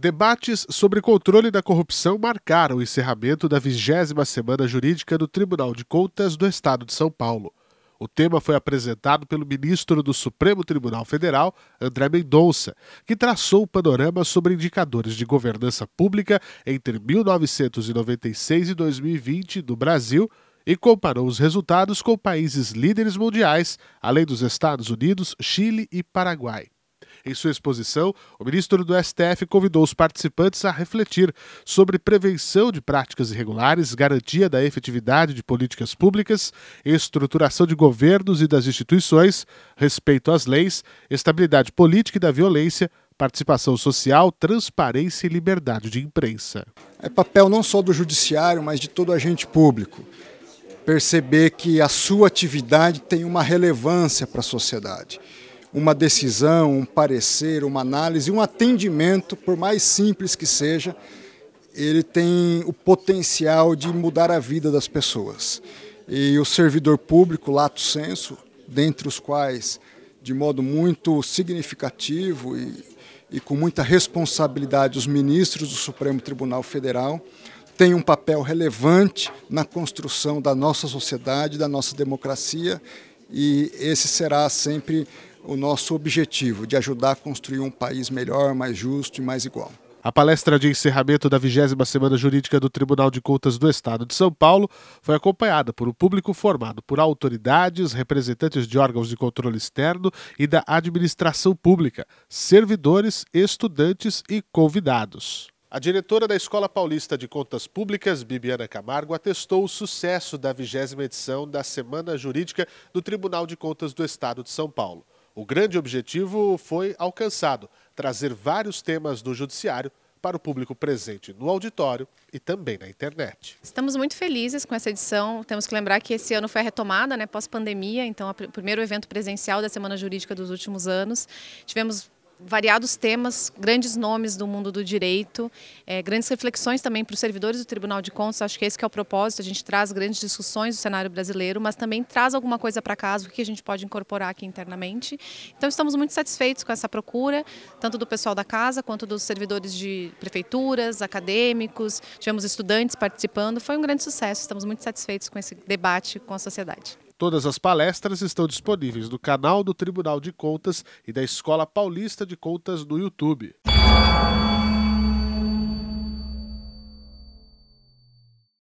Debates sobre controle da corrupção marcaram o encerramento da vigésima semana jurídica do Tribunal de Contas do Estado de São Paulo. O tema foi apresentado pelo ministro do Supremo Tribunal Federal, André Mendonça, que traçou o panorama sobre indicadores de governança pública entre 1996 e 2020 no Brasil e comparou os resultados com países líderes mundiais, além dos Estados Unidos, Chile e Paraguai. Em sua exposição, o ministro do STF convidou os participantes a refletir sobre prevenção de práticas irregulares, garantia da efetividade de políticas públicas, estruturação de governos e das instituições, respeito às leis, estabilidade política e da violência, participação social, transparência e liberdade de imprensa. É papel não só do judiciário, mas de todo agente público perceber que a sua atividade tem uma relevância para a sociedade uma decisão, um parecer, uma análise, um atendimento, por mais simples que seja, ele tem o potencial de mudar a vida das pessoas. E o servidor público, lato senso, dentre os quais, de modo muito significativo e, e com muita responsabilidade, os ministros do Supremo Tribunal Federal, tem um papel relevante na construção da nossa sociedade, da nossa democracia, e esse será sempre o nosso objetivo de ajudar a construir um país melhor, mais justo e mais igual. A palestra de encerramento da 20 Semana Jurídica do Tribunal de Contas do Estado de São Paulo foi acompanhada por um público formado por autoridades, representantes de órgãos de controle externo e da administração pública, servidores, estudantes e convidados. A diretora da Escola Paulista de Contas Públicas, Bibiana Camargo, atestou o sucesso da vigésima edição da Semana Jurídica do Tribunal de Contas do Estado de São Paulo. O grande objetivo foi alcançado: trazer vários temas do Judiciário para o público presente no auditório e também na internet. Estamos muito felizes com essa edição. Temos que lembrar que esse ano foi a retomada, né, pós-pandemia, então o primeiro evento presencial da Semana Jurídica dos últimos anos. Tivemos variados temas, grandes nomes do mundo do direito, é, grandes reflexões também para os servidores do Tribunal de Contas. Acho que esse que é o propósito. A gente traz grandes discussões do cenário brasileiro, mas também traz alguma coisa para casa, o que a gente pode incorporar aqui internamente. Então estamos muito satisfeitos com essa procura, tanto do pessoal da casa quanto dos servidores de prefeituras, acadêmicos. Tivemos estudantes participando. Foi um grande sucesso. Estamos muito satisfeitos com esse debate com a sociedade. Todas as palestras estão disponíveis no canal do Tribunal de Contas e da Escola Paulista de Contas no YouTube.